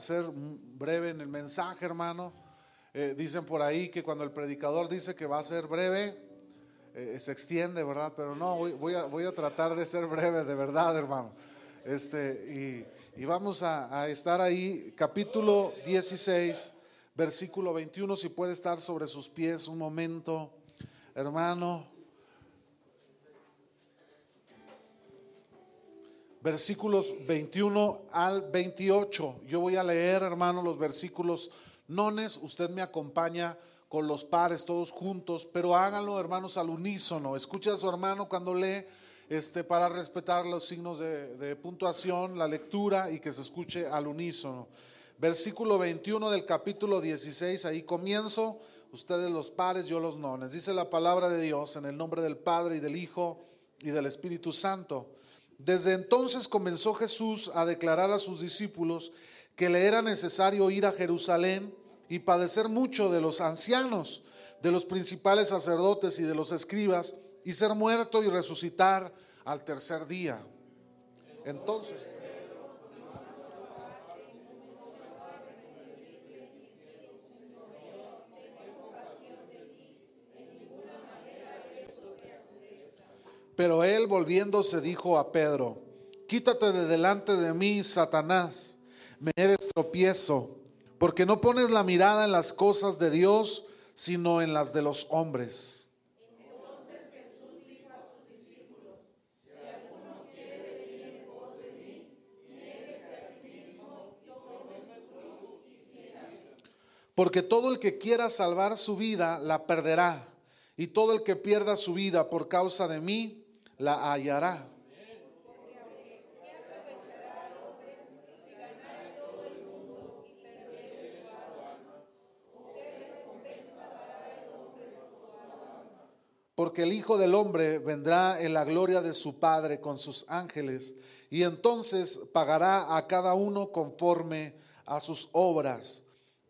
ser breve en el mensaje, hermano. Eh, dicen por ahí que cuando el predicador dice que va a ser breve, eh, se extiende, ¿verdad? Pero no, voy, a, tratar de ser breve, de verdad, hermano. Este, y, vamos a, a, estar ahí, capítulo 16, versículo 21, si puede estar sobre sus pies un momento, hermano. Versículos 21 al 28. Yo voy a leer, hermano, los versículos nones. Usted me acompaña con los pares todos juntos, pero háganlo, hermanos, al unísono. Escuche a su hermano cuando lee este, para respetar los signos de, puntuación, la lectura y que se escuche al unísono. Versículo 21 del capítulo 16, ahí comienzo, ustedes los pares, yo los nones. Dice la palabra de Dios en el nombre del Padre y del Hijo y del Espíritu Santo. Desde entonces comenzó Jesús a declarar a sus discípulos que le era necesario ir a Jerusalén y padecer mucho de los ancianos, de los principales sacerdotes y de los escribas, y ser muerto y resucitar al tercer día. Entonces, pero él volviéndose dijo a Pedro, quítate de delante de mí, Satanás, me eres tropiezo porque no pones la mirada en las cosas de Dios, sino en las de los hombres. Porque todo el que quiera salvar su vida, la perderá, y todo el que pierda su vida por causa de mí, la hallará. porque el Hijo del Hombre vendrá en la gloria de su Padre con sus ángeles, y entonces pagará a cada uno conforme a sus obras.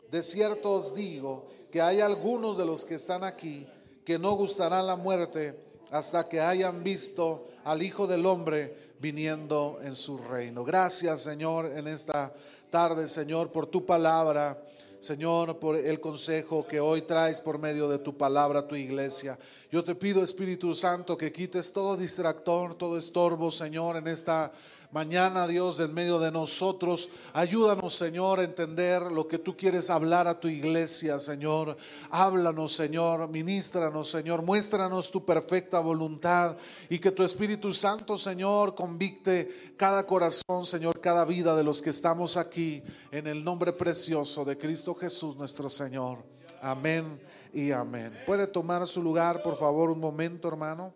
De cierto os digo que hay algunos de los que están aquí que no gustarán la muerte hasta que hayan visto al Hijo del Hombre viniendo en su reino. Gracias Señor en esta tarde, Señor, por tu palabra. Señor, por el consejo que hoy traes por medio de tu palabra a tu iglesia. Yo te pido, Espíritu Santo, que quites todo distractor, todo estorbo, Señor, en esta mañana, Dios, en medio de nosotros. Ayúdanos, Señor, a entender lo que tú quieres hablar a tu iglesia, Señor. Háblanos, Señor, ministranos, Señor, muéstranos tu perfecta voluntad y que tu Espíritu Santo, Señor, convicte cada corazón, Señor, cada vida de los que estamos aquí en el nombre precioso de Cristo Jesús, nuestro Señor. Amén y amén. ¿Puede tomar su lugar, por favor, un momento, hermano?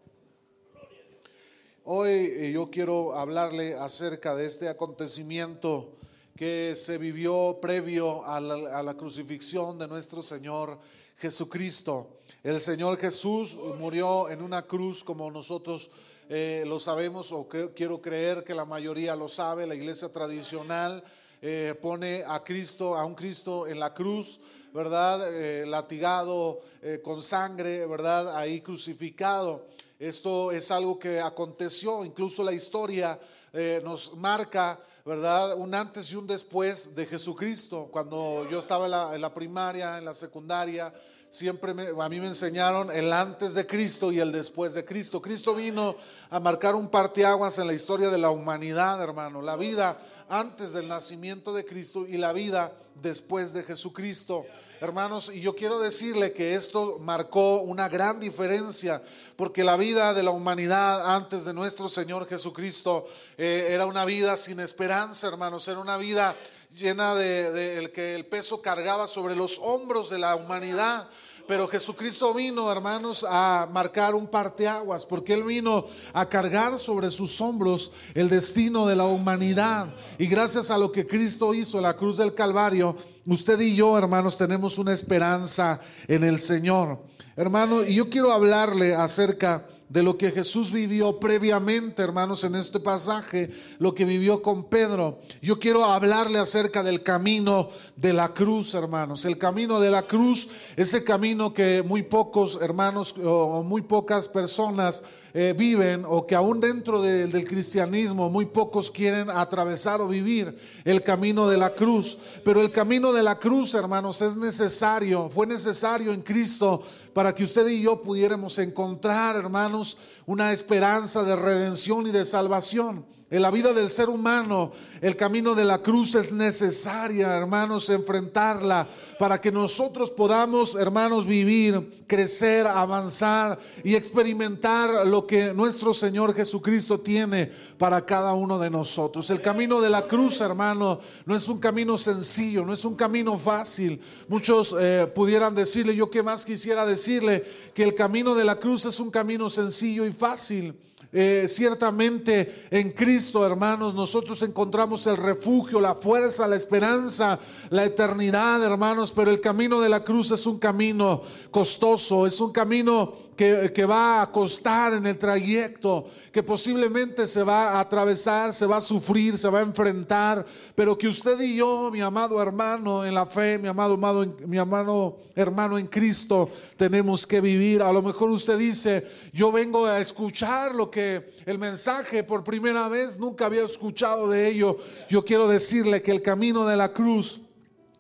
Hoy eh, yo quiero hablarle acerca de este acontecimiento que se vivió previo a la, crucifixión de nuestro Señor Jesucristo. El Señor Jesús murió en una cruz como nosotros eh, lo sabemos o quiero creer que la mayoría lo sabe. La iglesia tradicional eh, pone a Cristo, a un Cristo en la cruz, ¿verdad? latigado con sangre, ¿verdad? Ahí crucificado. Esto es algo que aconteció, incluso la historia eh, nos marca, ¿verdad? Un antes y un después de Jesucristo. Cuando yo estaba en la, primaria, en la secundaria, siempre a mí me enseñaron el antes de Cristo y el después de Cristo. Cristo vino a marcar un parteaguas en la historia de la humanidad, hermano. La vida antes del nacimiento de Cristo y la vida después de Jesucristo. Hermanos, y yo quiero decirle que esto marcó una gran diferencia, porque la vida de la humanidad antes de nuestro Señor Jesucristo eh, era una vida sin esperanza, hermanos, era una vida llena de, el que el peso cargaba sobre los hombros de la humanidad. Pero Jesucristo vino, hermanos, a marcar un parteaguas, porque Él vino a cargar sobre sus hombros el destino de la humanidad. Y gracias a lo que Cristo hizo la cruz del Calvario, usted y yo, hermanos, tenemos una esperanza en el Señor. Hermano, y yo quiero hablarle acerca de lo que Jesús vivió previamente, hermanos, en este pasaje, lo que vivió con Pedro. Yo quiero hablarle acerca del camino de la cruz, hermanos. El camino de la cruz, ese camino que muy pocos hermanos o muy pocas personas eh, viven o que aún dentro del cristianismo muy pocos quieren atravesar o vivir el camino de la cruz. Pero el camino de la cruz, hermanos, es necesario, fue necesario en Cristo para que usted y yo pudiéramos encontrar, hermanos, una esperanza de redención y de salvación. En la vida del ser humano, el camino de la cruz es necesaria, hermanos, enfrentarla para que nosotros podamos, hermanos, vivir, crecer, avanzar y experimentar lo que nuestro Señor Jesucristo tiene para cada uno de nosotros. El camino de la cruz, hermano, no es un camino sencillo, no es un camino fácil. Muchos eh, pudieran decirle, yo qué más quisiera decirle, que el camino de la cruz es un camino sencillo y fácil. Eh, ciertamente en Cristo, hermanos, nosotros encontramos el refugio, la fuerza, la esperanza, la eternidad, hermanos, pero el camino de la cruz es un camino costoso, es un camino que, va a costar en el trayecto, que posiblemente se va a atravesar, se va a sufrir, se va a enfrentar, pero que usted y yo, mi amado hermano en la fe, mi amado, hermano en Cristo, tenemos que vivir. A lo mejor usted dice, yo vengo a escuchar lo que el mensaje por primera vez, nunca había escuchado de ello. Yo quiero decirle que el camino de la cruz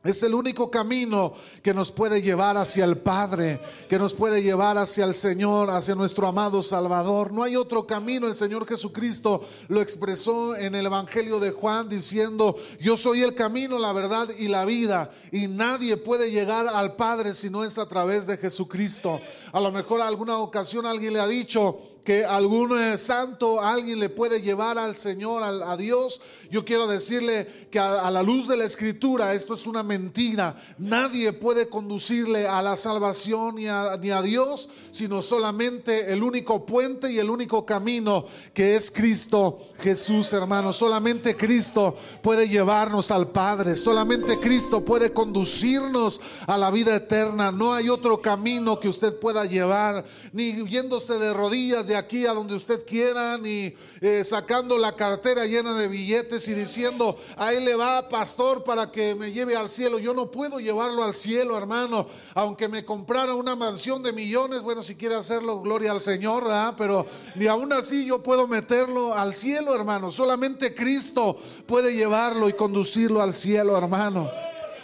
es el único camino que nos puede llevar hacia el Padre, que nos puede llevar hacia el Señor, hacia nuestro amado Salvador. No hay otro camino. El Señor Jesucristo lo expresó en el Evangelio de Juan diciendo, yo soy el camino, la verdad y la vida. Y nadie puede llegar al Padre si no es a través de Jesucristo. A lo mejor alguna ocasión alguien le ha dicho, que algún eh, santo, alguien le puede llevar al Señor, a, Dios. Yo quiero decirle que a, la luz de la escritura esto es una mentira. Nadie puede conducirle a la salvación ni a, ni a Dios, sino solamente el único puente y el único camino que es Cristo Jesús, hermano. Solamente Cristo puede llevarnos al Padre. Solamente Cristo puede conducirnos a la vida eterna. No hay otro camino que usted pueda llevar, ni yéndose de rodillas aquí a donde usted quiera, ni eh, sacando la cartera llena de billetes y diciendo, ahí le va, pastor, para que me lleve al cielo. Yo no puedo llevarlo al cielo, hermano, aunque me comprara una mansión de millones, bueno, si quiere hacerlo, gloria al Señor, pero ni aún así yo puedo meterlo al cielo, hermano. Solamente Cristo puede llevarlo y conducirlo al cielo, hermano.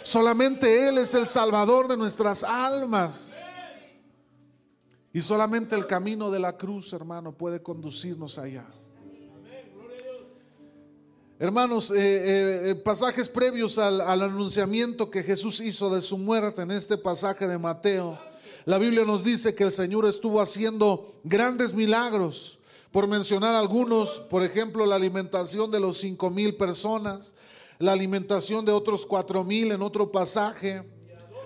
Solamente Él es el Salvador de nuestras almas. Y solamente el camino de la cruz, hermano, puede conducirnos allá. Hermanos, eh, eh, pasajes previos al, al, anunciamiento que Jesús hizo de su muerte en este pasaje de Mateo, la Biblia nos dice que el Señor estuvo haciendo grandes milagros. Por mencionar algunos, por ejemplo, la alimentación de los cinco mil personas, la alimentación de otros cuatro mil en otro pasaje,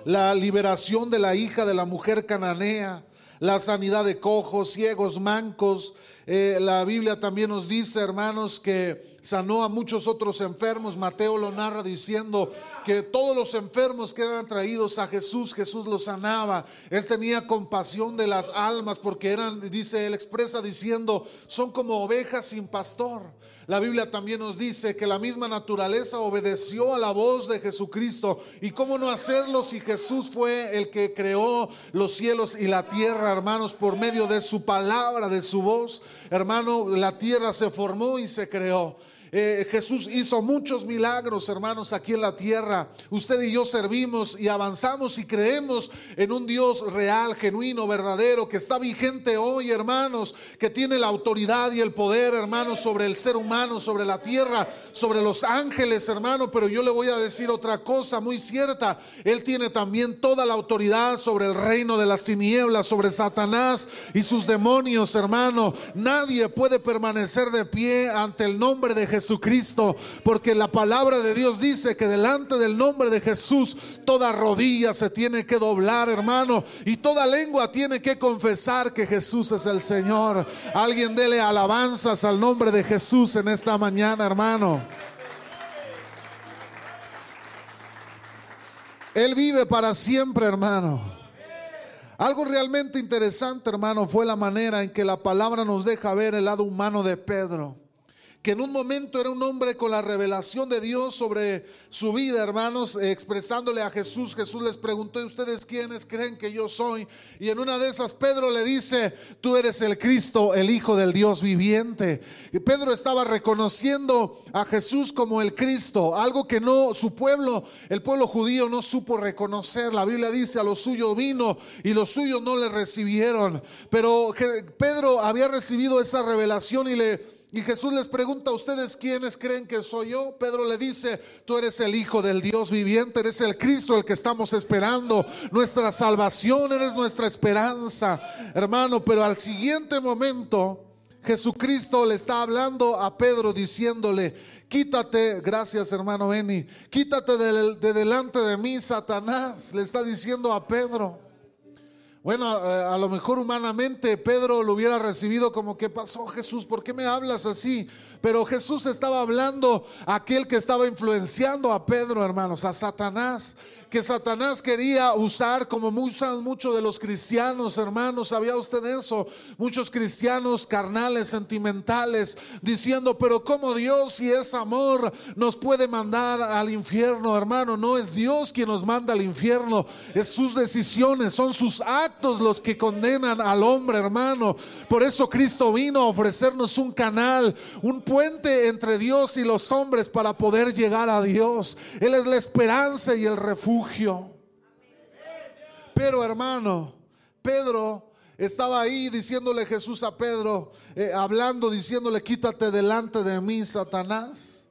la liberación de la hija de la mujer cananea, la sanidad de cojos, ciegos, mancos. Eh, la Biblia también nos dice, hermanos, que sanó a muchos otros enfermos. Mateo lo narra diciendo que todos los enfermos que eran traídos a Jesús, Jesús los sanaba. Él tenía compasión de las almas porque eran, dice, él expresa diciendo, son como ovejas sin pastor. La Biblia también nos dice que la misma naturaleza obedeció a la voz de Jesucristo. ¿Y cómo no hacerlo si Jesús fue el que creó los cielos y la tierra, hermanos, por medio de su palabra, de su voz? Hermano, la tierra se formó y se creó. Eh, Jesús hizo muchos milagros, hermanos, aquí en la tierra. Usted y yo servimos y avanzamos y creemos en un Dios real, genuino, verdadero, que está vigente hoy, hermanos, que tiene la autoridad y el poder, hermanos, sobre el ser humano, sobre la tierra, sobre los ángeles, hermano. Pero yo le voy a decir otra cosa muy cierta. Él tiene también toda la autoridad sobre el reino de las tinieblas, sobre Satanás y sus demonios, hermano. Nadie puede permanecer de pie ante el nombre de Jesús Jesucristo, porque la palabra de Dios dice que delante del nombre de Jesús toda rodilla se tiene que doblar, hermano, y toda lengua tiene que confesar que Jesús es el Señor. Alguien dele alabanzas al nombre de Jesús en esta mañana, hermano. Él vive para siempre, hermano. Algo realmente interesante, hermano, fue la manera en que la palabra nos deja ver el lado humano de Pedro que en un momento era un hombre con la revelación de Dios sobre su vida, hermanos, eh, expresándole a Jesús. Jesús les preguntó, ¿y ustedes quiénes creen que yo soy? Y en una de esas Pedro le dice, tú eres el Cristo, el Hijo del Dios viviente. Y Pedro estaba reconociendo a Jesús como el Cristo, algo que no su pueblo, el pueblo judío no supo reconocer. La Biblia dice, a los suyos vino y los suyos no le recibieron. Pero Pedro había recibido esa revelación y le y Jesús les pregunta a ustedes quiénes creen que soy yo. Pedro le dice, tú eres el Hijo del Dios viviente, eres el Cristo el que estamos esperando. Nuestra salvación, eres nuestra esperanza, hermano. Pero al siguiente momento, Jesucristo le está hablando a Pedro diciéndole, quítate, gracias hermano Beni, quítate de delante de mí, Satanás. Le está diciendo a Pedro. Bueno, eh, a, lo mejor humanamente Pedro lo hubiera recibido como que pasó Jesús, ¿por qué me hablas así? Pero Jesús estaba hablando a aquel que estaba influenciando a Pedro, hermanos, a Satanás que Satanás quería usar como usan muchos de los cristianos, hermanos. ¿Sabía usted eso? Muchos cristianos carnales, sentimentales, diciendo, pero como Dios si es amor nos puede mandar al infierno, hermano. No es Dios quien nos manda al infierno, es sus decisiones, son sus actos los que condenan al hombre, hermano. Por eso Cristo vino a ofrecernos un canal, un puente entre Dios y los hombres para poder llegar a Dios. Él es la esperanza y el refugio pero hermano, Pedro estaba ahí diciéndole Jesús a Pedro, eh, hablando, diciéndole, quítate delante de mí, Satanás.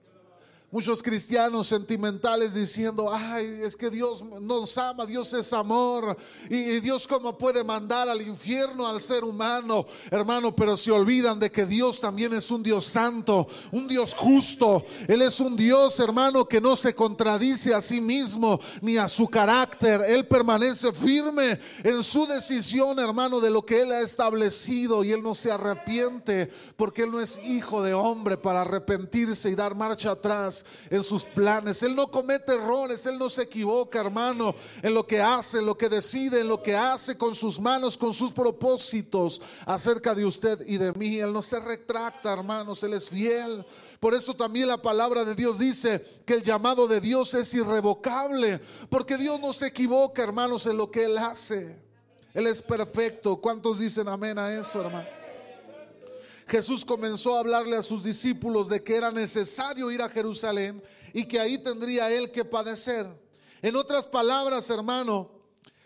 Muchos cristianos sentimentales diciendo, ay, es que Dios nos ama, Dios es amor. Y, Dios cómo puede mandar al infierno al ser humano, hermano, pero se olvidan de que Dios también es un Dios santo, un Dios justo. Él es un Dios, hermano, que no se contradice a sí mismo ni a su carácter. Él permanece firme en su decisión, hermano, de lo que Él ha establecido y Él no se arrepiente porque Él no es hijo de hombre para arrepentirse y dar marcha atrás en sus planes. Él no comete errores, Él no se equivoca, hermano, en lo que hace, en lo que decide, en lo que hace con sus manos, con sus propósitos acerca de usted y de mí. Él no se retracta, hermanos, Él es fiel. Por eso también la palabra de Dios dice que el llamado de Dios es irrevocable, porque Dios no se equivoca, hermanos, en lo que Él hace. Él es perfecto. ¿Cuántos dicen amén a eso, hermano? Jesús comenzó a hablarle a sus discípulos de que era necesario ir a Jerusalén y que ahí tendría él que padecer. En otras palabras, hermano,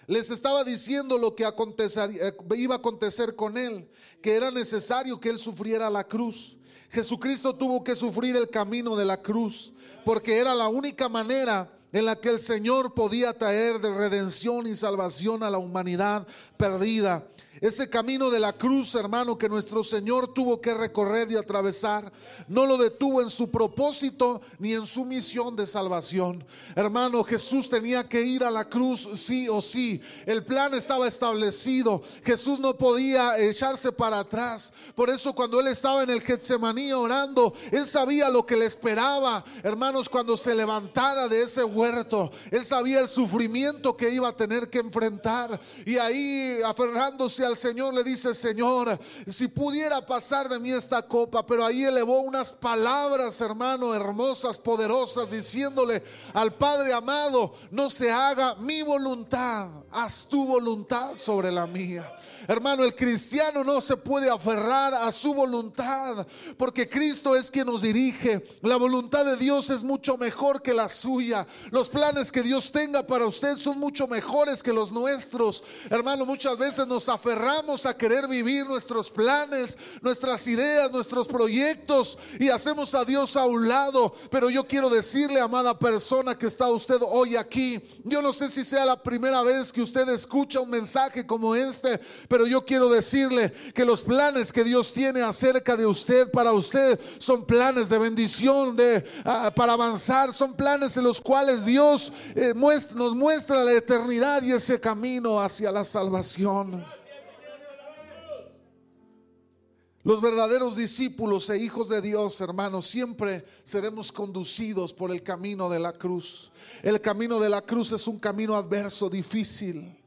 les estaba diciendo lo que eh, iba a acontecer con él, que era necesario que él sufriera la cruz. Jesucristo tuvo que sufrir el camino de la cruz, porque era la única manera en la que el Señor podía traer de redención y salvación a la humanidad perdida. Ese camino de la cruz, hermano, que nuestro Señor tuvo que recorrer y atravesar, no lo detuvo en su propósito ni en su misión de salvación. Hermano, Jesús tenía que ir a la cruz sí o sí. El plan estaba establecido. Jesús no podía echarse para atrás. Por eso cuando él estaba en el Getsemaní orando, él sabía lo que le esperaba, hermanos, cuando se levantara de ese huerto. Él sabía el sufrimiento que iba a tener que enfrentar. Y ahí aferrándose al Señor le dice, Señor, si pudiera pasar de mí esta copa, pero ahí elevó unas palabras, hermano, hermosas, poderosas, diciéndole al Padre amado, no se haga mi voluntad, haz tu voluntad sobre la mía. Hermano, el cristiano no se puede aferrar a su voluntad, porque Cristo es quien nos dirige. La voluntad de Dios es mucho mejor que la suya. Los planes que Dios tenga para usted son mucho mejores que los nuestros. Hermano, muchas veces nos aferramos a querer vivir nuestros planes, nuestras ideas, nuestros proyectos y hacemos a Dios a un lado. Pero yo quiero decirle, amada persona que está usted hoy aquí, yo no sé si sea la primera vez que usted escucha un mensaje como este, pero yo quiero decirle que los planes que Dios tiene acerca de usted, para usted, son planes de bendición, de, ah, para avanzar, son planes en los cuales Dios eh, nos muestra la eternidad y ese camino hacia la salvación. Los verdaderos discípulos e hijos de Dios, hermanos, siempre seremos conducidos por el camino de la cruz. El camino de la cruz es un camino adverso, difícil.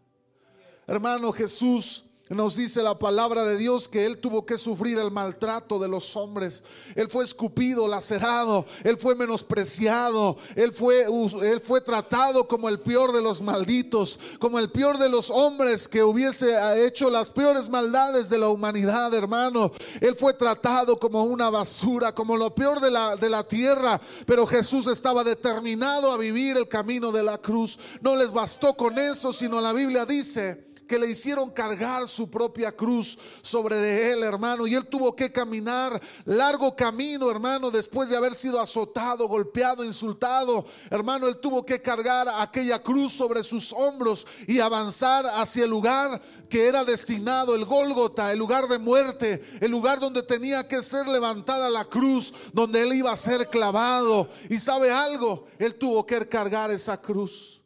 Hermano, Jesús Nos dice la palabra de Dios que Él tuvo que sufrir el maltrato de los hombres. Él fue escupido, lacerado, Él fue menospreciado, Él fue, él fue tratado como el peor de los malditos, como el peor de los hombres que hubiese hecho las peores maldades de la humanidad, hermano. Él fue tratado como una basura, como lo peor de la, de la tierra. Pero Jesús estaba determinado a vivir el camino de la cruz. No les bastó con eso, sino la Biblia dice que le hicieron cargar su propia cruz sobre de él, hermano. Y él tuvo que caminar largo camino, hermano, después de haber sido azotado, golpeado, insultado. Hermano, él tuvo que cargar aquella cruz sobre sus hombros y avanzar hacia el lugar que era destinado, el Gólgota, el lugar de muerte, el lugar donde tenía que ser levantada la cruz, donde él iba a ser clavado. Y sabe algo, él tuvo que cargar esa cruz.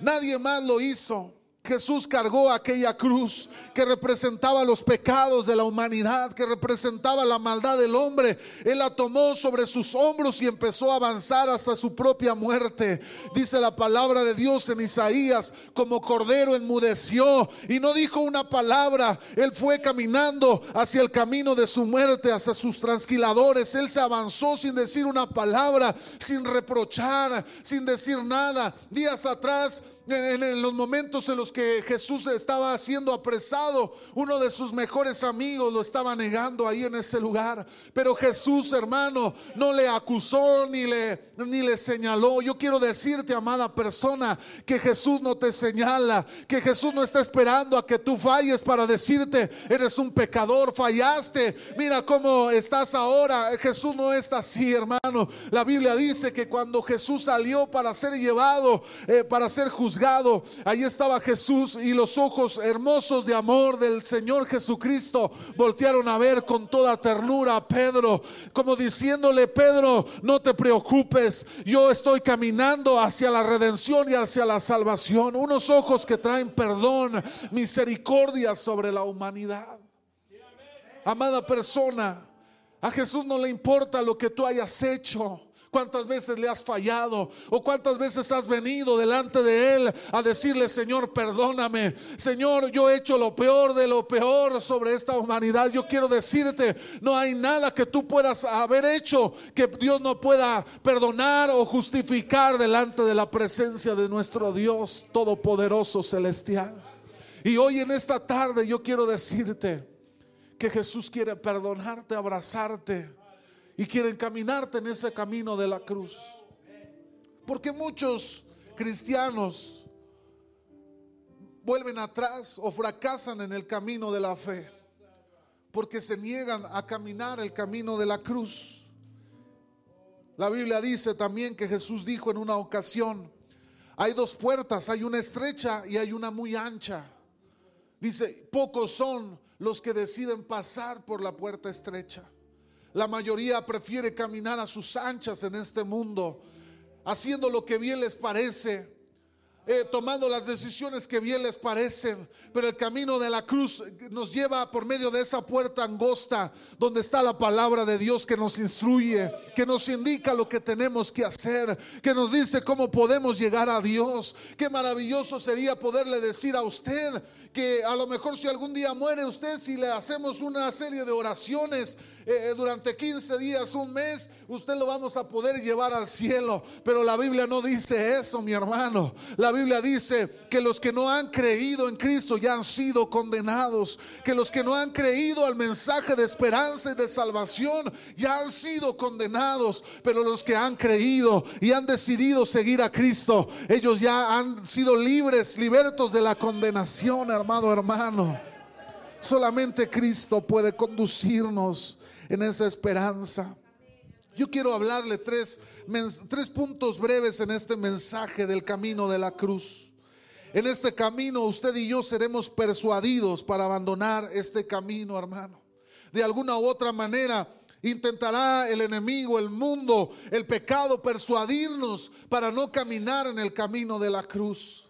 Nadie más lo hizo. Jesús cargó aquella cruz que representaba los pecados de la humanidad, que representaba la maldad del hombre. Él la tomó sobre sus hombros y empezó a avanzar hasta su propia muerte. Dice la palabra de Dios en Isaías, como cordero enmudeció y no dijo una palabra. Él fue caminando hacia el camino de su muerte, hacia sus transquiladores. Él se avanzó sin decir una palabra, sin reprochar, sin decir nada. Días atrás en, los momentos en los que Jesús estaba siendo apresado, uno de sus mejores amigos lo estaba negando ahí en ese lugar. Pero Jesús, hermano, no le acusó ni le, ni le señaló. Yo quiero decirte, amada persona, que Jesús no te señala, que Jesús no está esperando a que tú falles para decirte, eres un pecador, fallaste. Mira cómo estás ahora. Jesús no está así, hermano. La Biblia dice que cuando Jesús salió para ser llevado, eh, para ser juzgado, Ahí estaba Jesús y los ojos hermosos de amor del Señor Jesucristo voltearon a ver con toda ternura a Pedro, como diciéndole, Pedro, no te preocupes, yo estoy caminando hacia la redención y hacia la salvación. Unos ojos que traen perdón, misericordia sobre la humanidad. Amada persona, a Jesús no le importa lo que tú hayas hecho cuántas veces le has fallado o cuántas veces has venido delante de Él a decirle, Señor, perdóname. Señor, yo he hecho lo peor de lo peor sobre esta humanidad. Yo quiero decirte, no hay nada que tú puedas haber hecho que Dios no pueda perdonar o justificar delante de la presencia de nuestro Dios Todopoderoso Celestial. Y hoy en esta tarde yo quiero decirte que Jesús quiere perdonarte, abrazarte y quieren caminarte en ese camino de la cruz. Porque muchos cristianos vuelven atrás o fracasan en el camino de la fe. Porque se niegan a caminar el camino de la cruz. La Biblia dice también que Jesús dijo en una ocasión, hay dos puertas, hay una estrecha y hay una muy ancha. Dice, pocos son los que deciden pasar por la puerta estrecha. La mayoría prefiere caminar a sus anchas en este mundo, haciendo lo que bien les parece, eh, tomando las decisiones que bien les parecen, pero el camino de la cruz nos lleva por medio de esa puerta angosta donde está la palabra de Dios que nos instruye, que nos indica lo que tenemos que hacer, que nos dice cómo podemos llegar a Dios. Qué maravilloso sería poderle decir a usted que a lo mejor si algún día muere usted, si le hacemos una serie de oraciones, eh, durante 15 días, un mes, usted lo vamos a poder llevar al cielo. Pero la Biblia no dice eso, mi hermano. La Biblia dice que los que no han creído en Cristo ya han sido condenados. Que los que no han creído al mensaje de esperanza y de salvación ya han sido condenados. Pero los que han creído y han decidido seguir a Cristo, ellos ya han sido libres, libertos de la condenación, hermano, hermano. Solamente Cristo puede conducirnos en esa esperanza. Yo quiero hablarle tres, tres puntos breves en este mensaje del camino de la cruz. En este camino usted y yo seremos persuadidos para abandonar este camino, hermano. De alguna u otra manera intentará el enemigo, el mundo, el pecado persuadirnos para no caminar en el camino de la cruz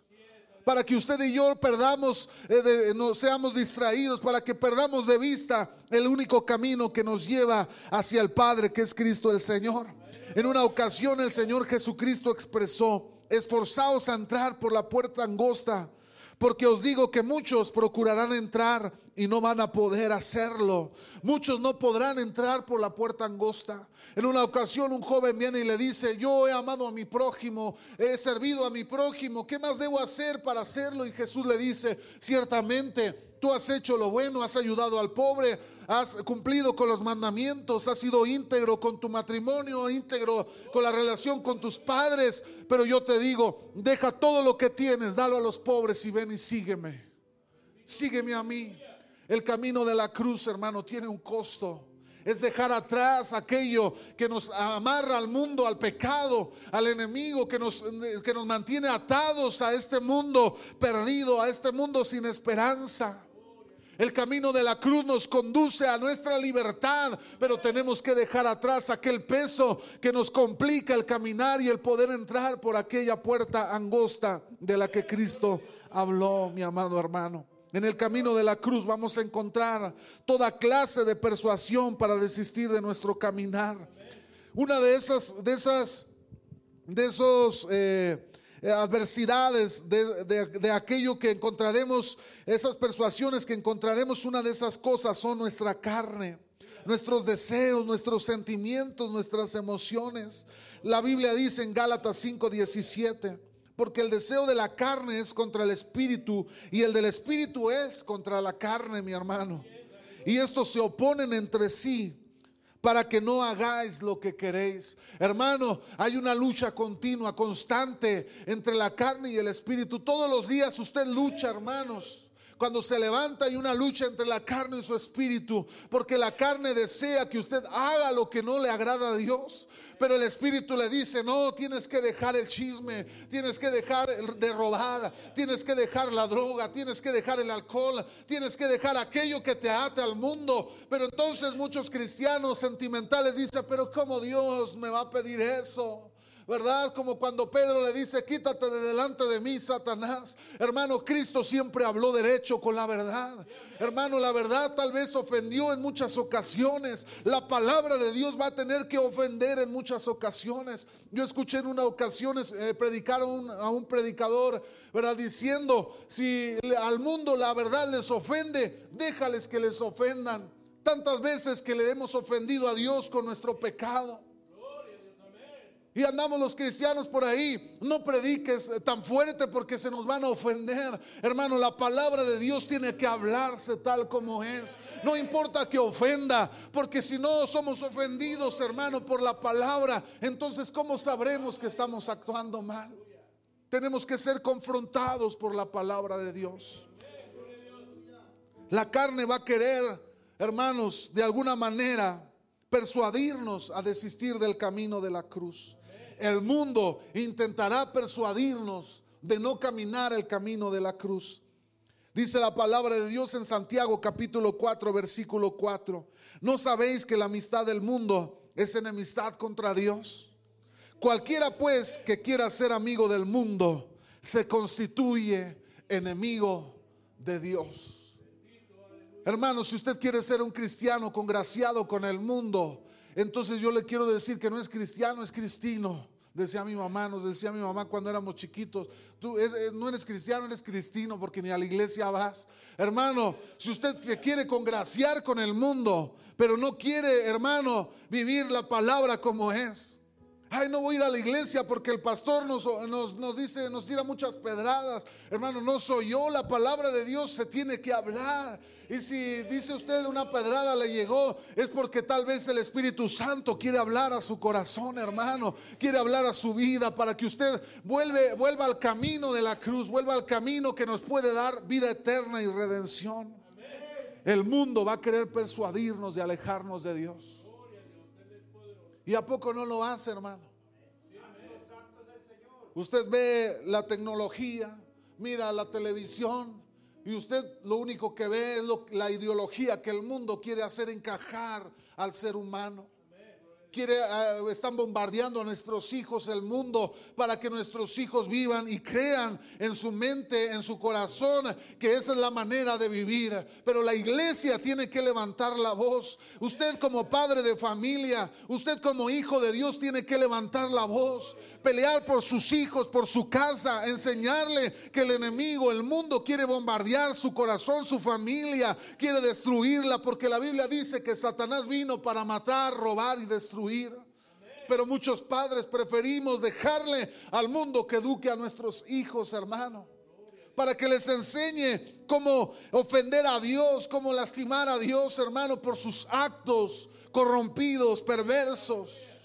para que usted y yo perdamos, eh, no seamos distraídos, para que perdamos de vista el único camino que nos lleva hacia el Padre, que es Cristo el Señor. En una ocasión el Señor Jesucristo expresó, esforzaos a entrar por la puerta angosta, Porque os digo que muchos procurarán entrar y no van a poder hacerlo. Muchos no podrán entrar por la puerta angosta. En una ocasión un joven viene y le dice, yo he amado a mi prójimo, he servido a mi prójimo, ¿qué más debo hacer para hacerlo? Y Jesús le dice, ciertamente tú has hecho lo bueno, has ayudado al pobre, has cumplido con los mandamientos, has sido íntegro con tu matrimonio, íntegro con la relación con tus padres, pero yo te digo, deja todo lo que tienes, dalo a los pobres y ven y sígueme. Sígueme a mí. El camino de la cruz, hermano, tiene un costo. Es dejar atrás aquello que nos amarra al mundo, al pecado, al enemigo, que nos, que nos mantiene atados a este mundo perdido, a este mundo sin esperanza. El camino de la cruz nos conduce a nuestra libertad, pero tenemos que dejar atrás aquel peso que nos complica el caminar y el poder entrar por aquella puerta angosta de la que Cristo habló, mi amado hermano. En el camino de la cruz vamos a encontrar toda clase de persuasión para desistir de nuestro caminar. Una de esas, de esas, de esos eh, adversidades, de, aquello que encontraremos, esas persuasiones que encontraremos, una de esas cosas son nuestra carne, nuestros deseos, nuestros sentimientos, nuestras emociones. La Biblia dice en Gálatas 5:17, porque el deseo de la carne es contra el espíritu y el del espíritu es contra la carne, mi hermano. Y estos se oponen entre sí para que no hagáis lo que queréis. Hermano, hay una lucha continua, constante entre la carne y el espíritu. Todos los días usted lucha, hermanos. Cuando se levanta hay una lucha entre la carne y su espíritu, porque la carne desea que usted haga lo que no le agrada a Dios. Pero el Espíritu le dice, no, tienes que dejar el chisme, tienes que dejar de robar, tienes que dejar la droga, tienes que dejar el alcohol, tienes que dejar aquello que te ate al mundo. Pero entonces muchos cristianos sentimentales dicen, pero ¿cómo Dios me va a pedir eso? ¿Verdad? Como cuando Pedro le dice, quítate de delante de mí, Satanás. Hermano, Cristo siempre habló derecho con la verdad. Hermano, la verdad tal vez ofendió en muchas ocasiones. La palabra de Dios va a tener que ofender en muchas ocasiones. Yo escuché en una ocasión eh, predicar a un, a un predicador, ¿verdad? Diciendo, si al mundo la verdad les ofende, déjales que les ofendan. Tantas veces que le hemos ofendido a Dios con nuestro pecado. Y andamos los cristianos por ahí. No prediques tan fuerte porque se nos van a ofender. Hermano, la palabra de Dios tiene que hablarse tal como es. No importa que ofenda, porque si no somos ofendidos, hermano, por la palabra, entonces ¿cómo sabremos que estamos actuando mal? Tenemos que ser confrontados por la palabra de Dios. La carne va a querer, hermanos, de alguna manera persuadirnos a desistir del camino de la cruz el mundo intentará persuadirnos de no caminar el camino de la cruz. Dice la palabra de Dios en Santiago capítulo 4 versículo 4. ¿No sabéis que la amistad del mundo es enemistad contra Dios? Cualquiera pues que quiera ser amigo del mundo se constituye enemigo de Dios. Hermano, si usted quiere ser un cristiano congraciado con el mundo, entonces yo le quiero decir que no es cristiano, es cristino. Decía mi mamá, nos decía mi mamá cuando éramos chiquitos, tú eh, no eres cristiano, eres cristino porque ni a la iglesia vas. Hermano, si usted se quiere congraciar con el mundo, pero no quiere, hermano, vivir la palabra como es. Ay, no voy a ir a la iglesia porque el pastor nos, nos, nos, dice, nos tira muchas pedradas. Hermano, no soy yo, la palabra de Dios se tiene que hablar. Y si dice usted una pedrada le llegó, es porque tal vez el Espíritu Santo quiere hablar a su corazón, hermano. Quiere hablar a su vida para que usted vuelve, vuelva al camino de la cruz, vuelva al camino que nos puede dar vida eterna y redención. El mundo va a querer persuadirnos de alejarnos de Dios. ¿Y a poco no lo hace, hermano? Usted ve la tecnología, mira la televisión, y usted lo único que ve es la ideología que el mundo quiere hacer encajar al ser humano. Quiere, ah, están bombardeando a nuestros hijos el mundo para que nuestros hijos vivan y crean en su mente, en su corazón, que esa es la manera de vivir. Pero la iglesia tiene que levantar la voz. Usted como padre de familia, usted como hijo de Dios tiene que levantar la voz, pelear por sus hijos, por su casa, enseñarle que el enemigo, el mundo quiere bombardear su corazón, su familia, quiere destruirla, porque la Biblia dice que Satanás vino para matar, robar y destruir. Pero muchos padres preferimos dejarle al mundo que eduque a nuestros hijos, hermano. Para que les enseñe cómo ofender a Dios, cómo lastimar a Dios, hermano, por sus actos corrompidos, perversos.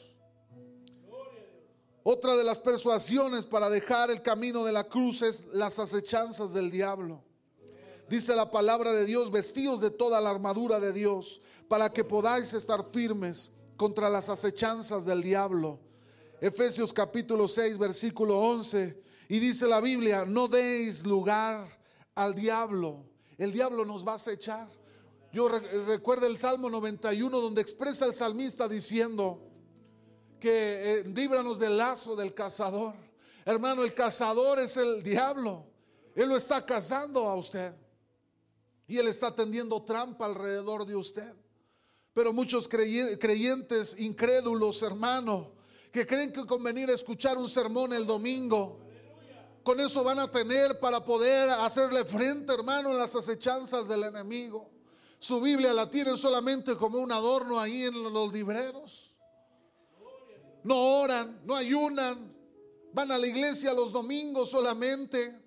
Otra de las persuasiones para dejar el camino de la cruz es las acechanzas del diablo. Dice la palabra de Dios, vestidos de toda la armadura de Dios, para que podáis estar firmes contra las acechanzas del diablo. Efesios capítulo 6, versículo 11. Y dice la Biblia, no deis lugar al diablo. El diablo nos va a acechar. Yo recuerdo el Salmo 91 donde expresa el salmista diciendo que eh, líbranos del lazo del cazador. Hermano, el cazador es el diablo. Él lo está cazando a usted. Y él está tendiendo trampa alrededor de usted. Pero muchos creyentes incrédulos, hermano, que creen que con venir a escuchar un sermón el domingo, con eso van a tener para poder hacerle frente, hermano, a las acechanzas del enemigo. Su Biblia la tienen solamente como un adorno ahí en los libreros. No oran, no ayunan, van a la iglesia los domingos solamente.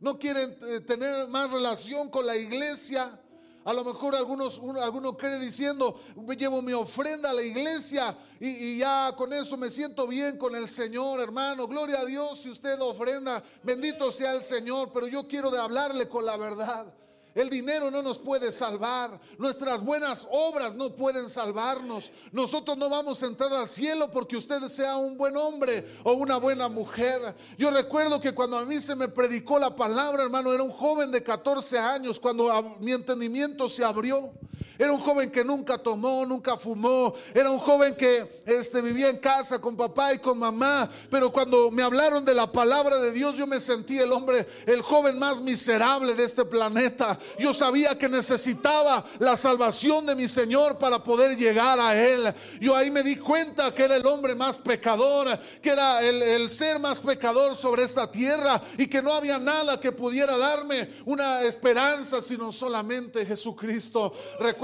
No quieren eh, tener más relación con la iglesia a lo mejor algunos, alguno cree diciendo, llevo mi ofrenda a la iglesia y, y, ya con eso me siento bien con el Señor, hermano. Gloria a Dios si usted ofrenda, bendito sea el Señor, pero yo quiero de hablarle con la verdad. El dinero no nos puede salvar. Nuestras buenas obras no pueden salvarnos. Nosotros no vamos a entrar al cielo porque usted sea un buen hombre o una buena mujer. Yo recuerdo que cuando a mí se me predicó la palabra, hermano, era un joven de 14 años cuando mi entendimiento se abrió. Era un joven que nunca tomó, nunca fumó. Era un joven que este, vivía en casa con papá y con mamá. Pero cuando me hablaron de la palabra de Dios, yo me sentí el hombre, el joven más miserable de este planeta. Yo sabía que necesitaba la salvación de mi Señor para poder llegar a Él. Yo ahí me di cuenta que era el hombre más pecador, que era el, el ser más pecador sobre esta tierra y que no había nada que pudiera darme una esperanza sino solamente Jesucristo.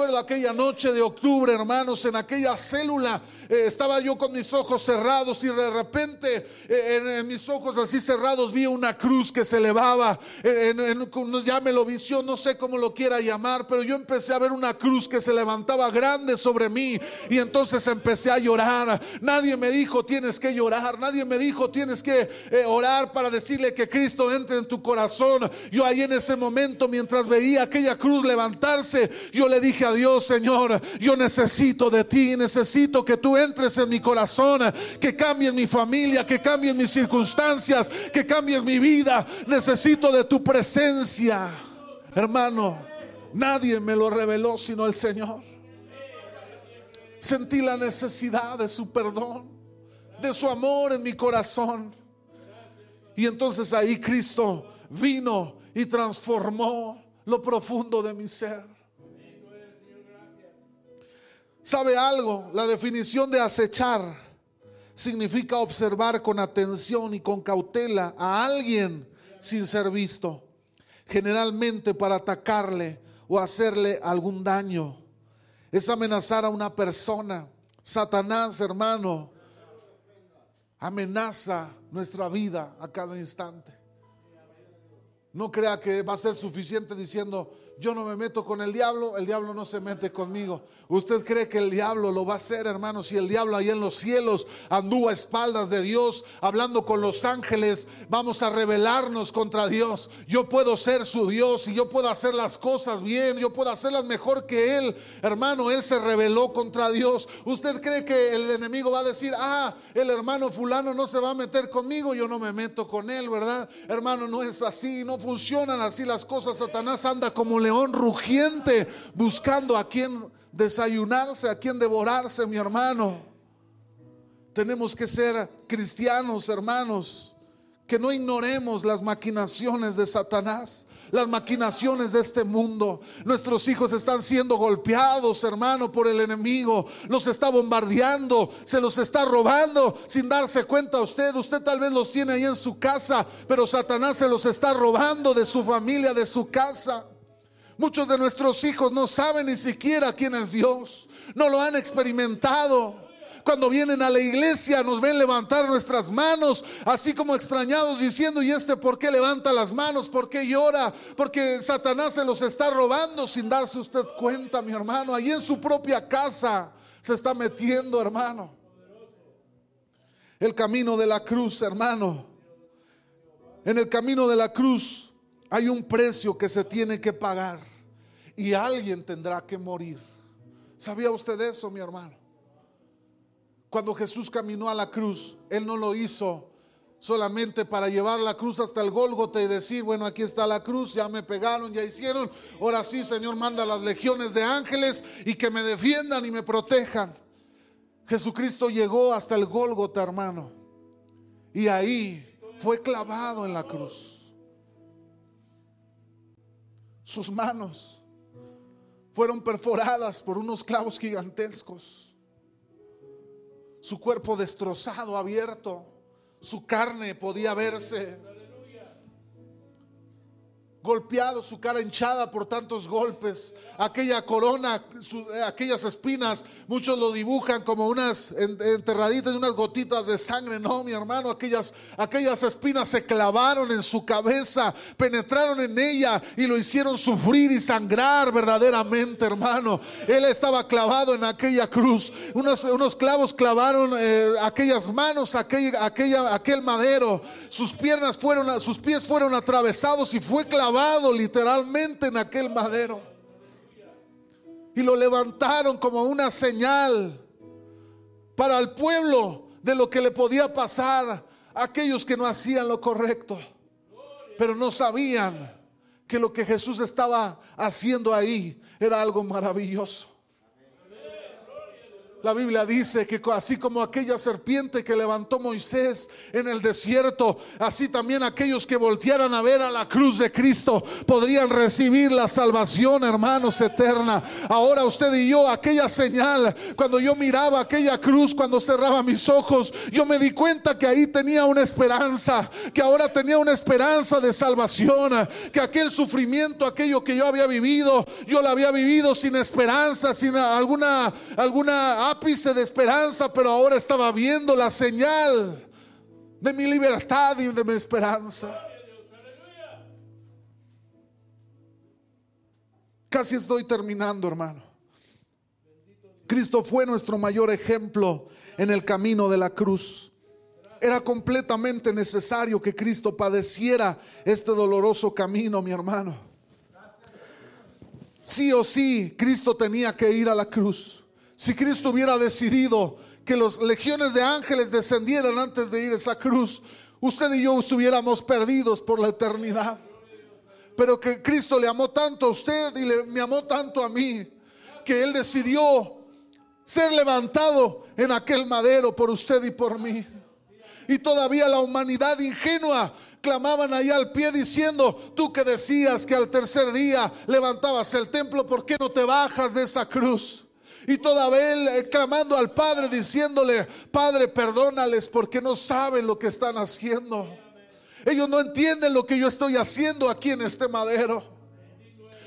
Recuerdo aquella noche de octubre, hermanos, en aquella célula, eh, estaba yo con mis ojos cerrados y de repente eh, en, mis ojos así cerrados vi una cruz que se elevaba, en, en, llámelo visión, no sé cómo lo quiera llamar, pero yo empecé a ver una cruz que se levantaba grande sobre mí y entonces empecé a llorar. Nadie me dijo tienes que llorar, nadie me dijo tienes que eh, orar para decirle que Cristo entre en tu corazón. Yo ahí en ese momento, mientras veía aquella cruz levantarse, yo le dije a Dios, Señor, yo necesito de ti, necesito que tú entres en mi corazón, que cambies mi familia, que cambies mis circunstancias, que cambies mi vida. Necesito de tu presencia. Hermano, nadie me lo reveló sino el Señor. Sentí la necesidad de su perdón, de su amor en mi corazón. Y entonces ahí Cristo vino y transformó lo profundo de mi ser. ¿Sabe algo? La definición de acechar significa observar con atención y con cautela a alguien sin ser visto, generalmente para atacarle o hacerle algún daño. Es amenazar a una persona. Satanás, hermano, amenaza nuestra vida a cada instante. No crea que va a ser suficiente diciendo, yo no me meto con el diablo, el diablo no se mete conmigo. ¿Usted cree que el diablo lo va a hacer, hermano? Si el diablo ahí en los cielos anduvo a espaldas de Dios, hablando con los ángeles, vamos a rebelarnos contra Dios. Yo puedo ser su Dios y yo puedo hacer las cosas bien, yo puedo hacerlas mejor que Él. Hermano, Él se rebeló contra Dios. ¿Usted cree que el enemigo va a decir, ah, el hermano fulano no se va a meter conmigo, yo no me meto con Él, ¿verdad? Hermano, no es así, no funcionan así las cosas. Satanás anda como león rugiente buscando a quien desayunarse, a quien devorarse, mi hermano. Tenemos que ser cristianos, hermanos, que no ignoremos las maquinaciones de Satanás las maquinaciones de este mundo. Nuestros hijos están siendo golpeados, hermano, por el enemigo. Los está bombardeando, se los está robando sin darse cuenta usted. Usted tal vez los tiene ahí en su casa, pero Satanás se los está robando de su familia, de su casa. Muchos de nuestros hijos no saben ni siquiera quién es Dios. No lo han experimentado. Cuando vienen a la iglesia nos ven levantar nuestras manos, así como extrañados diciendo, ¿y este por qué levanta las manos? ¿Por qué llora? Porque Satanás se los está robando sin darse usted cuenta, mi hermano. Allí en su propia casa se está metiendo, hermano. El camino de la cruz, hermano. En el camino de la cruz hay un precio que se tiene que pagar y alguien tendrá que morir. ¿Sabía usted eso, mi hermano? Cuando Jesús caminó a la cruz, Él no lo hizo solamente para llevar la cruz hasta el Gólgota y decir, bueno, aquí está la cruz, ya me pegaron, ya hicieron, ahora sí, Señor, manda las legiones de ángeles y que me defiendan y me protejan. Jesucristo llegó hasta el Gólgota, hermano, y ahí fue clavado en la cruz. Sus manos. Fueron perforadas por unos clavos gigantescos. Su cuerpo destrozado, abierto, su carne podía verse golpeado, su cara hinchada por tantos golpes, aquella corona, eh, aquellas espinas, muchos lo dibujan como unas enterraditas y unas gotitas de sangre. No, mi hermano, aquellas, aquellas espinas se clavaron en su cabeza, penetraron en ella y lo hicieron sufrir y sangrar verdaderamente, hermano. Él estaba clavado en aquella cruz, unos, unos clavos clavaron eh, aquellas manos, aquella, aquel madero, sus piernas fueron, sus pies fueron atravesados y fue clavado literalmente en aquel madero. Y lo levantaron como una señal para el pueblo de lo que le podía pasar a aquellos que no hacían lo correcto. Pero no sabían que lo que Jesús estaba haciendo ahí era algo maravilloso. La Biblia dice que así como aquella serpiente que levantó Moisés en el desierto, así también aquellos que voltearan a ver a la cruz de Cristo podrían recibir la salvación, hermanos, eterna. Ahora usted y yo, aquella señal, cuando yo miraba aquella cruz, cuando cerraba mis ojos, yo me di cuenta que ahí tenía una esperanza, que ahora tenía una esperanza de salvación, que aquel sufrimiento, aquello que yo había vivido, yo lo había vivido sin esperanza, sin alguna alguna de esperanza, pero ahora estaba viendo la señal de mi libertad y de mi esperanza. Casi estoy terminando, hermano. Cristo fue nuestro mayor ejemplo en el camino de la cruz. Era completamente necesario que Cristo padeciera este doloroso camino, mi hermano. Sí o sí, Cristo tenía que ir a la cruz. Si Cristo hubiera decidido que los legiones de ángeles descendieran antes de ir a esa cruz, usted y yo estuviéramos perdidos por la eternidad. Pero que Cristo le amó tanto a usted y le, me amó tanto a mí, que Él decidió ser levantado en aquel madero por usted y por mí. Y todavía la humanidad ingenua clamaban ahí al pie diciendo, tú que decías que al tercer día levantabas el templo, ¿por qué no te bajas de esa cruz? Y todavía él eh, clamando al Padre diciéndole, Padre, perdónales porque no saben lo que están haciendo. Ellos no entienden lo que yo estoy haciendo aquí en este madero.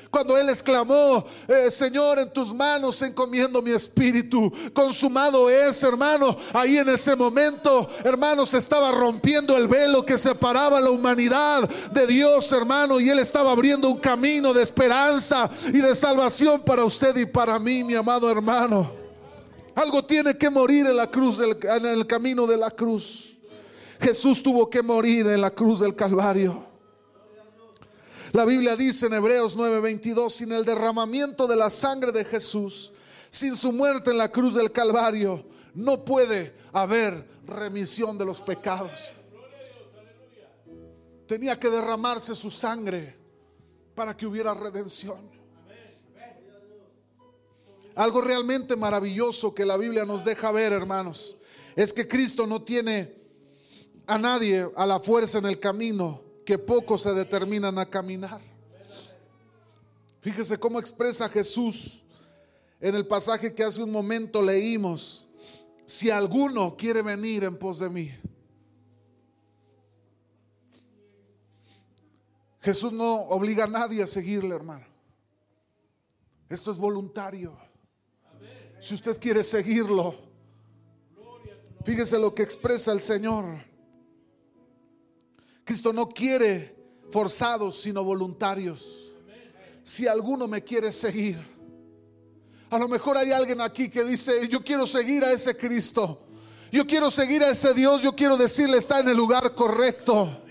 Cuando Él exclamó, eh, Señor, en tus manos encomiendo mi espíritu. Consumado es, hermano. Ahí en ese momento, hermano, se estaba rompiendo el velo que separaba la humanidad de Dios, hermano. Y Él estaba abriendo un camino de esperanza y de salvación para usted y para mí, mi amado hermano. Algo tiene que morir en la cruz, en el camino de la cruz. Jesús tuvo que morir en la cruz del Calvario. La Biblia dice en Hebreos 9:22, sin el derramamiento de la sangre de Jesús, sin su muerte en la cruz del Calvario, no puede haber remisión de los pecados. Tenía que derramarse su sangre para que hubiera redención. Algo realmente maravilloso que la Biblia nos deja ver, hermanos, es que Cristo no tiene a nadie a la fuerza en el camino, que pocos se determinan a caminar. Fíjese cómo expresa Jesús en el pasaje que hace un momento leímos. Si alguno quiere venir en pos de mí. Jesús no obliga a nadie a seguirle, hermano. Esto es voluntario. Si usted quiere seguirlo, fíjese lo que expresa el Señor. Cristo no quiere forzados, sino voluntarios. Si alguno me quiere seguir, a lo mejor hay alguien aquí que dice, yo quiero seguir a ese Cristo. Yo quiero seguir a ese Dios. Yo quiero decirle, está en el lugar correcto.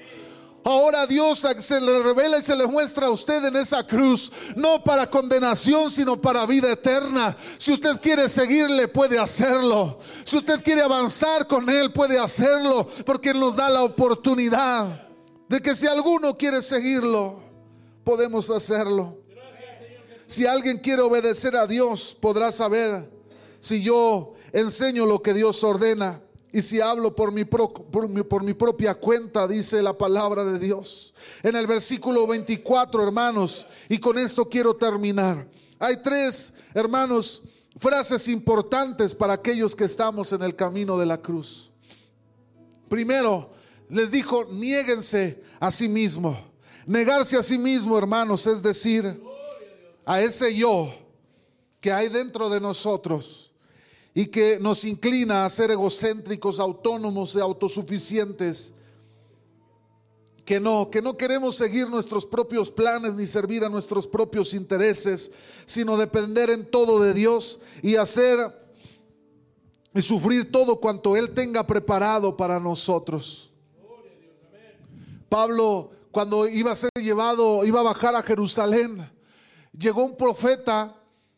Ahora Dios se le revela y se le muestra a usted en esa cruz, no para condenación, sino para vida eterna. Si usted quiere seguirle, puede hacerlo. Si usted quiere avanzar con Él, puede hacerlo, porque Él nos da la oportunidad de que si alguno quiere seguirlo, podemos hacerlo. Si alguien quiere obedecer a Dios, podrá saber si yo enseño lo que Dios ordena. Y si hablo por mi, por, mi, propia cuenta, dice la palabra de Dios. En el versículo 24, hermanos, y con esto quiero terminar. Hay tres, hermanos, frases importantes para aquellos que estamos en el camino de la cruz. Primero, les dijo, niéguense a sí mismo. Negarse a sí mismo, hermanos, es decir, a ese yo que hay dentro de nosotros y que nos inclina a ser egocéntricos, autónomos y autosuficientes. Que no, que no queremos seguir nuestros propios planes ni servir a nuestros propios intereses, sino depender en todo de Dios y hacer y sufrir todo cuanto Él tenga preparado para nosotros. Pablo, cuando iba a ser llevado, iba a bajar a Jerusalén, llegó un profeta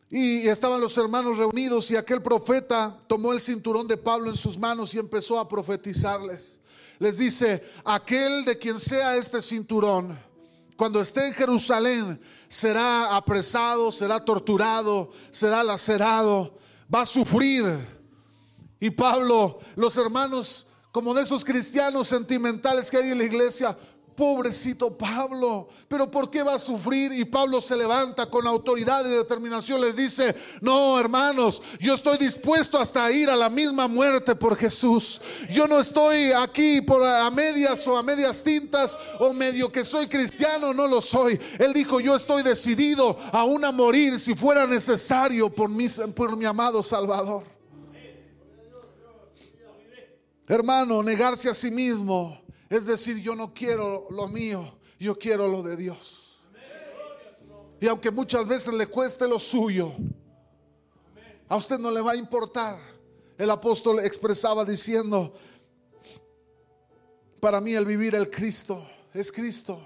y estaban los hermanos reunidos y aquel profeta tomó el cinturón de Pablo en sus manos y empezó a profetizarles. Les dice, aquel de quien sea este cinturón, cuando esté en Jerusalén, será apresado, será torturado, será lacerado, va a sufrir. Y Pablo, los hermanos, como de esos cristianos sentimentales que hay en la iglesia, pobrecito Pablo, pero ¿por qué va a sufrir? Y Pablo se levanta con autoridad y determinación, les dice, no hermanos, yo estoy dispuesto hasta ir a la misma muerte por Jesús. Yo no estoy aquí por a medias o a medias tintas o medio que soy cristiano, no lo soy. Él dijo, yo estoy decidido aún a morir si fuera necesario por mi, por mi amado Salvador. Hermano, negarse a sí mismo es decir, yo no quiero lo mío, yo quiero lo de Dios. Y aunque muchas veces le cueste lo suyo, a usted no le va a importar. El apóstol expresaba diciendo, para mí el vivir el Cristo es Cristo.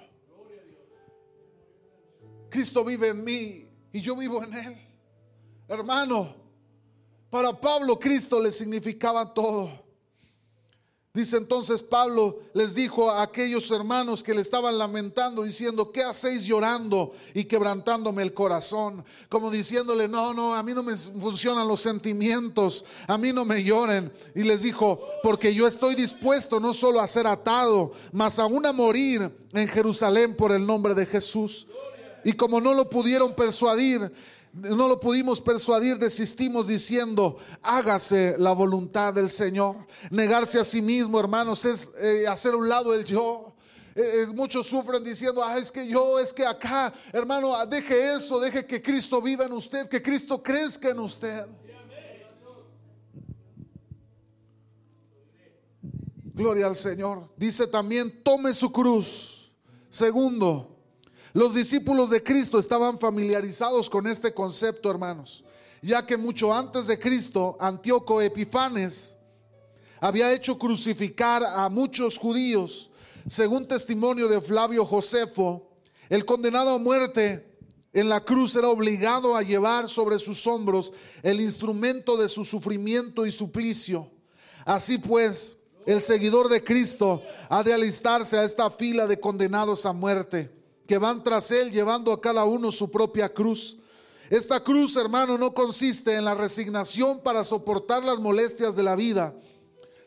Cristo vive en mí y yo vivo en Él. Hermano, para Pablo Cristo le significaba todo. Dice entonces Pablo les dijo a aquellos hermanos que le estaban lamentando, diciendo, ¿qué hacéis llorando y quebrantándome el corazón? Como diciéndole, no, no, a mí no me funcionan los sentimientos, a mí no me lloren. Y les dijo, porque yo estoy dispuesto no solo a ser atado, mas aún a morir en Jerusalén por el nombre de Jesús. Y como no lo pudieron persuadir, no lo pudimos persuadir, desistimos diciendo, hágase la voluntad del Señor. Negarse a sí mismo, hermanos, es eh, hacer un lado el yo. Eh, eh, muchos sufren diciendo, ah, es que yo, es que acá, hermano, ah, deje eso, deje que Cristo viva en usted, que Cristo crezca en usted. Gloria al Señor. Dice también, tome su cruz. Segundo, los discípulos de Cristo estaban familiarizados con este concepto, hermanos, ya que mucho antes de Cristo, Antíoco Epifanes había hecho crucificar a muchos judíos. Según testimonio de Flavio Josefo, el condenado a muerte en la cruz era obligado a llevar sobre sus hombros el instrumento de su sufrimiento y suplicio. Así pues, el seguidor de Cristo ha de alistarse a esta fila de condenados a muerte que van tras Él llevando a cada uno su propia cruz. Esta cruz, hermano, no consiste en la resignación para soportar las molestias de la vida,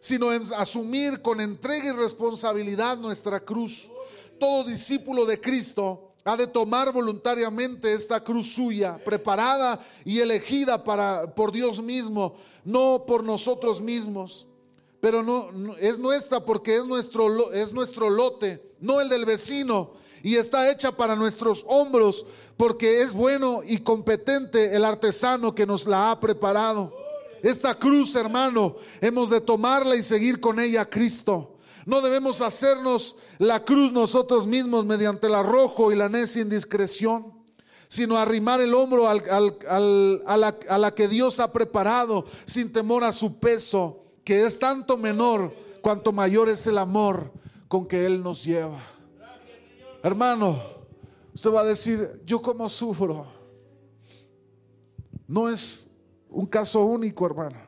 sino en asumir con entrega y responsabilidad nuestra cruz. Todo discípulo de Cristo ha de tomar voluntariamente esta cruz suya, preparada y elegida para, por Dios mismo, no por nosotros mismos. Pero no, es nuestra porque es nuestro, es nuestro lote, no el del vecino, y está hecha para nuestros hombros, porque es bueno y competente el artesano que nos la ha preparado. Esta cruz, hermano, hemos de tomarla y seguir con ella a Cristo. No debemos hacernos la cruz nosotros mismos mediante el arrojo y la necia indiscreción, sino arrimar el hombro a la que Dios ha preparado sin temor a su peso, que es tanto menor cuanto mayor es el amor con que Él nos lleva. Hermano, usted va a decir, yo como sufro. No es un caso único, hermano.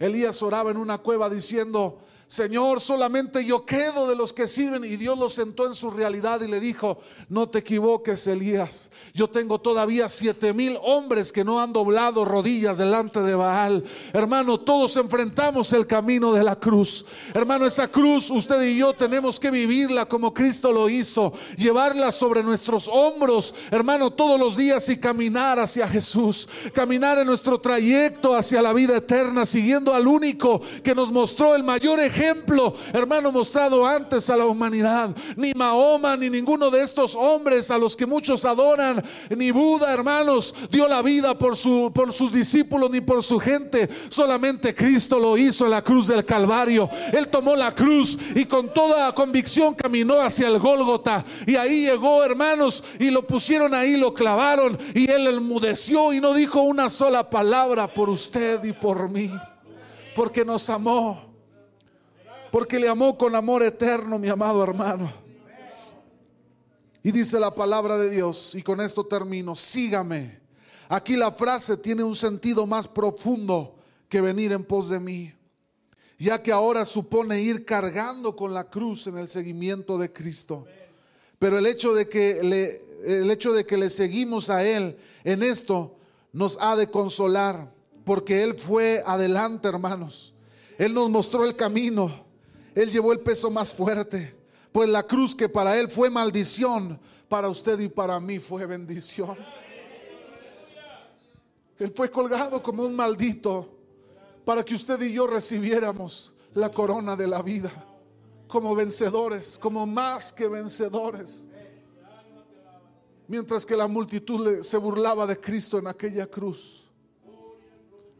Elías oraba en una cueva diciendo, Señor, solamente yo quedo de los que sirven. Y Dios lo sentó en su realidad y le dijo, no te equivoques, Elías. Yo tengo todavía siete mil hombres que no han doblado rodillas delante de Baal. Hermano, todos enfrentamos el camino de la cruz. Hermano, esa cruz usted y yo tenemos que vivirla como Cristo lo hizo. Llevarla sobre nuestros hombros, hermano, todos los días y caminar hacia Jesús. Caminar en nuestro trayecto hacia la vida eterna, siguiendo al único que nos mostró el mayor ejemplo, hermano, mostrado antes a la humanidad. Ni Mahoma, ni ninguno de estos hombres a los que muchos adoran, ni Buda, hermanos, dio la vida por, su, por sus discípulos ni por su gente. Solamente Cristo lo hizo en la cruz del Calvario. Él tomó la cruz y con toda convicción caminó hacia el Gólgota. Y ahí llegó, hermanos, y lo pusieron ahí, lo clavaron y él enmudeció y no dijo una sola palabra por usted y por mí. Porque nos amó. Porque le amó con amor eterno, mi amado hermano. Y dice la palabra de Dios, y con esto termino, sígame. Aquí la frase tiene un sentido más profundo que venir en pos de mí, ya que ahora supone ir cargando con la cruz en el seguimiento de Cristo. Pero el hecho de que le, el hecho de que le seguimos a Él en esto nos ha de consolar, porque Él fue adelante, hermanos. Él nos mostró el camino. Él llevó el peso más fuerte. Pues la cruz que para Él fue maldición, para usted y para mí fue bendición. Él fue colgado como un maldito para que usted y yo recibiéramos la corona de la vida como vencedores, como más que vencedores. Mientras que la multitud se burlaba de Cristo en aquella cruz.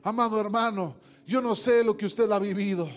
Amado hermano, yo no sé lo que usted ha vivido.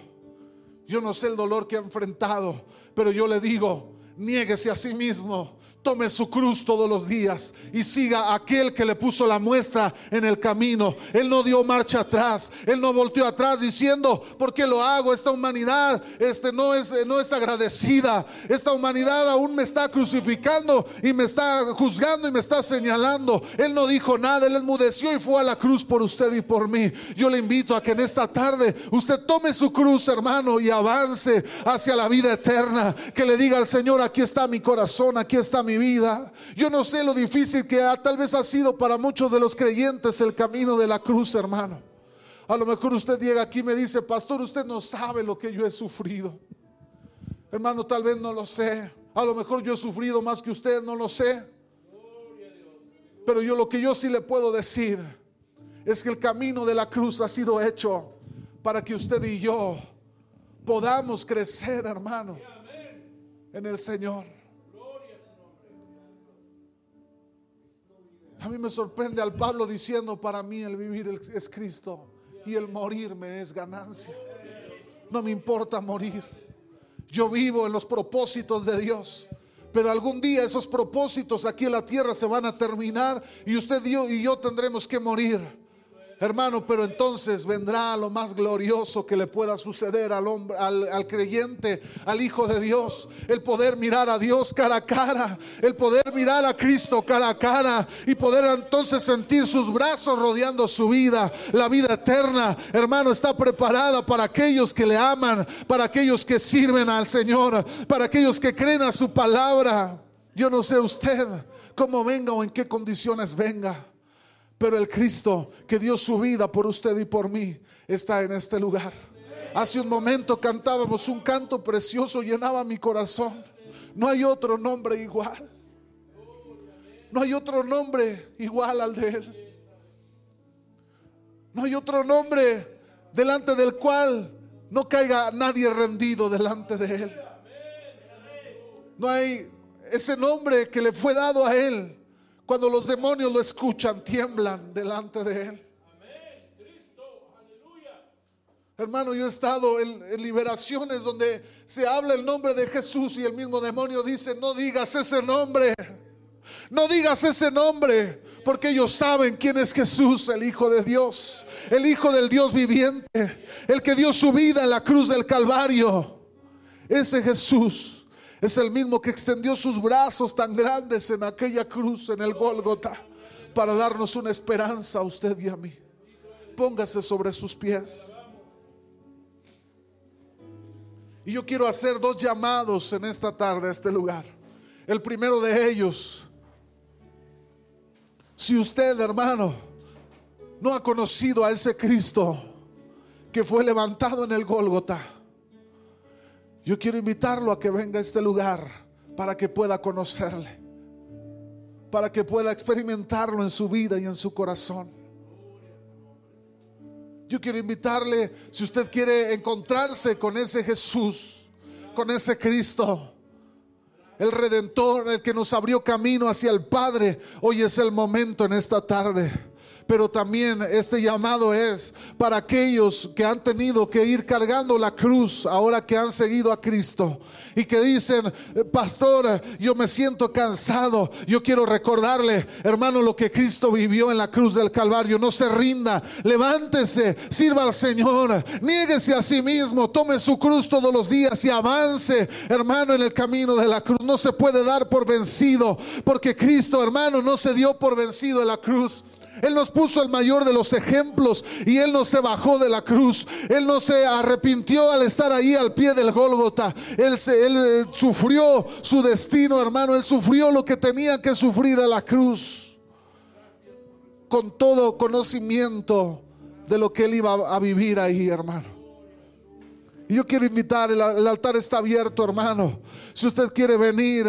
Yo no sé el dolor que ha enfrentado, pero yo le digo, niéguese a sí mismo, tome su cruz todos los días y siga aquel que le puso la muestra en el camino. Él no dio marcha atrás, él no volteó atrás diciendo, ¿por qué lo hago? Esta humanidad este, no, es, no es agradecida. Esta humanidad aún me está crucificando y me está juzgando y me está señalando. Él no dijo nada, él enmudeció y fue a la cruz por usted y por mí. Yo le invito a que en esta tarde usted tome su cruz, hermano, y avance hacia la vida eterna. Que le diga al Señor, aquí está mi corazón, aquí está mi vida. Yo no sé lo difícil que ha- tal vez ha sido para muchos de los creyentes el camino de la cruz, hermano. A lo mejor usted llega aquí y me dice, pastor, usted no sabe lo que yo he sufrido. Hermano, tal vez no lo sé. A lo mejor yo he sufrido más que usted, no lo sé. Pero yo lo que yo sí le puedo decir es que el camino de la cruz ha sido hecho para que usted y yo podamos crecer, hermano, en el Señor. A mí me sorprende al Pablo diciendo, para mí el vivir es Cristo y el morirme es ganancia. No me importa morir. Yo vivo en los propósitos de Dios. Pero algún día esos propósitos aquí en la tierra se van a terminar y usted y yo, y yo tendremos que morir. Hermano, pero entonces vendrá lo más glorioso que le pueda suceder al hombre, al, creyente, al Hijo de Dios. El poder mirar a Dios cara a cara, el poder mirar a Cristo cara a cara y poder entonces sentir sus brazos rodeando su vida. La vida eterna, hermano, está preparada para aquellos que le aman, para aquellos que sirven al Señor, para aquellos que creen a su palabra. Yo no sé usted cómo venga o en qué condiciones venga. Pero el Cristo que dio su vida por usted y por mí está en este lugar. Hace un momento cantábamos un canto precioso, llenaba mi corazón. No hay otro nombre igual. No hay otro nombre igual al de Él. No hay otro nombre delante del cual no caiga nadie rendido delante de Él. No hay ese nombre que le fue dado a Él. Cuando los demonios lo escuchan, tiemblan delante de Él. Hermano, yo he estado en, liberaciones donde se habla el nombre de Jesús y el mismo demonio dice, no digas ese nombre, no digas ese nombre, porque ellos saben quién es Jesús, el Hijo de Dios, el Hijo del Dios viviente, el que dio su vida en la cruz del Calvario. Ese Jesús es el mismo que extendió sus brazos tan grandes en aquella cruz, en el Gólgota, para darnos una esperanza a usted y a mí. Póngase sobre sus pies. Y yo quiero hacer dos llamados en esta tarde a este lugar. El primero de ellos, si usted, hermano, no ha conocido a ese Cristo que fue levantado en el Gólgota, yo quiero invitarlo a que venga a este lugar para que pueda conocerle, para que pueda experimentarlo en su vida y en su corazón. Yo quiero invitarle, si usted quiere encontrarse con ese Jesús, con ese Cristo, el Redentor, el que nos abrió camino hacia el Padre, hoy es el momento en esta tarde pero también este llamado es para aquellos que han tenido que ir cargando la cruz ahora que han seguido a Cristo. Y que dicen, pastor, yo me siento cansado, yo quiero recordarle, hermano, lo que Cristo vivió en la cruz del Calvario, no se rinda, levántese, sirva al Señor, niéguese a sí mismo, tome su cruz todos los días y avance, hermano, en el camino de la cruz. No se puede dar por vencido, porque Cristo, hermano, no se dio por vencido en la cruz. Él nos puso el mayor de los ejemplos y Él no se bajó de la cruz. Él no se arrepintió al estar ahí al pie del Gólgota. Él, se, él eh, sufrió su destino, hermano. Él sufrió lo que tenía que sufrir a la cruz. Con todo conocimiento de lo que Él iba a vivir ahí, hermano. Y yo quiero invitar, el altar está abierto, hermano. Si usted quiere venir